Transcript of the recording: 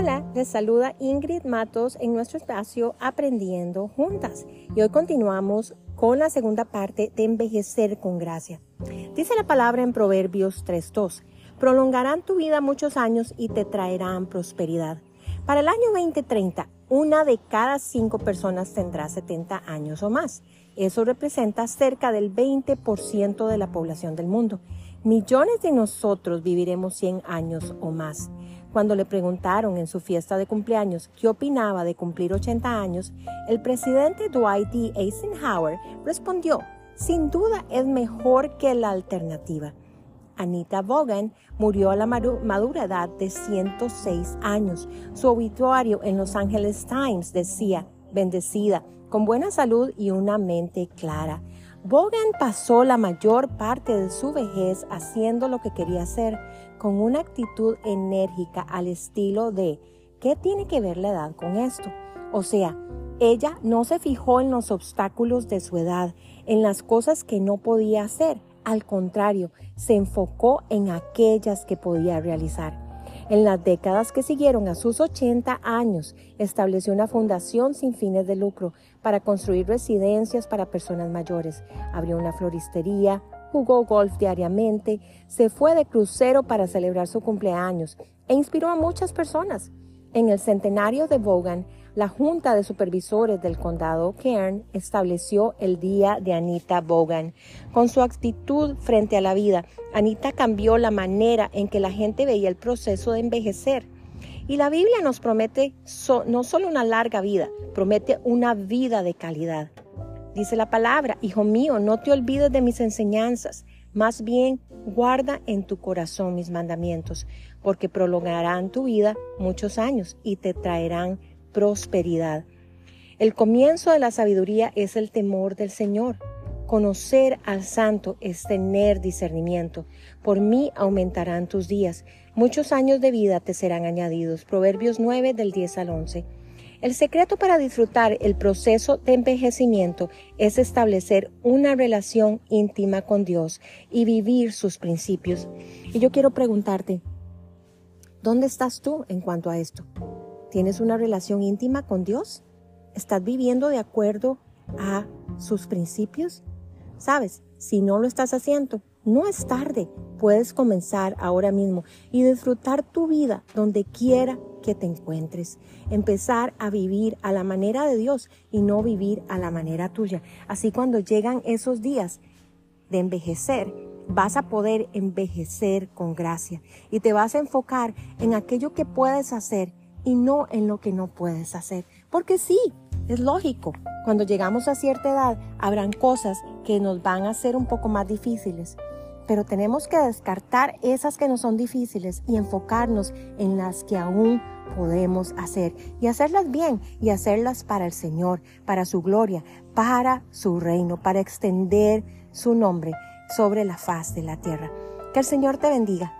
Hola, les saluda Ingrid Matos en nuestro espacio Aprendiendo Juntas. Y hoy continuamos con la segunda parte de Envejecer con Gracia. Dice la palabra en Proverbios 3.2, prolongarán tu vida muchos años y te traerán prosperidad. Para el año 2030, una de cada cinco personas tendrá 70 años o más. Eso representa cerca del 20% de la población del mundo. Millones de nosotros viviremos 100 años o más. Cuando le preguntaron en su fiesta de cumpleaños qué opinaba de cumplir 80 años, el presidente Dwight D. Eisenhower respondió, sin duda es mejor que la alternativa. Anita Bogan murió a la madura edad de 106 años. Su obituario en Los Angeles Times decía, bendecida, con buena salud y una mente clara. Bogan pasó la mayor parte de su vejez haciendo lo que quería hacer con una actitud enérgica al estilo de ¿qué tiene que ver la edad con esto? O sea, ella no se fijó en los obstáculos de su edad, en las cosas que no podía hacer. Al contrario, se enfocó en aquellas que podía realizar. En las décadas que siguieron a sus 80 años, estableció una fundación sin fines de lucro para construir residencias para personas mayores. Abrió una floristería, jugó golf diariamente, se fue de crucero para celebrar su cumpleaños e inspiró a muchas personas. En el centenario de Bogan, la Junta de Supervisores del Condado Cairn estableció el Día de Anita Bogan. Con su actitud frente a la vida, Anita cambió la manera en que la gente veía el proceso de envejecer. Y la Biblia nos promete no solo una larga vida, promete una vida de calidad. Dice la palabra, Hijo mío, no te olvides de mis enseñanzas, más bien guarda en tu corazón mis mandamientos, porque prolongarán tu vida muchos años y te traerán prosperidad. El comienzo de la sabiduría es el temor del Señor. Conocer al santo es tener discernimiento. Por mí aumentarán tus días. Muchos años de vida te serán añadidos. Proverbios 9 del 10 al 11. El secreto para disfrutar el proceso de envejecimiento es establecer una relación íntima con Dios y vivir sus principios. Y yo quiero preguntarte, ¿dónde estás tú en cuanto a esto? ¿Tienes una relación íntima con Dios? ¿Estás viviendo de acuerdo a sus principios? Sabes, si no lo estás haciendo, no es tarde. Puedes comenzar ahora mismo y disfrutar tu vida donde quiera que te encuentres. Empezar a vivir a la manera de Dios y no vivir a la manera tuya. Así cuando llegan esos días de envejecer, vas a poder envejecer con gracia y te vas a enfocar en aquello que puedes hacer y no en lo que no puedes hacer. Porque sí, es lógico, cuando llegamos a cierta edad habrán cosas que nos van a ser un poco más difíciles, pero tenemos que descartar esas que no son difíciles y enfocarnos en las que aún podemos hacer y hacerlas bien y hacerlas para el Señor, para su gloria, para su reino, para extender su nombre sobre la faz de la tierra. Que el Señor te bendiga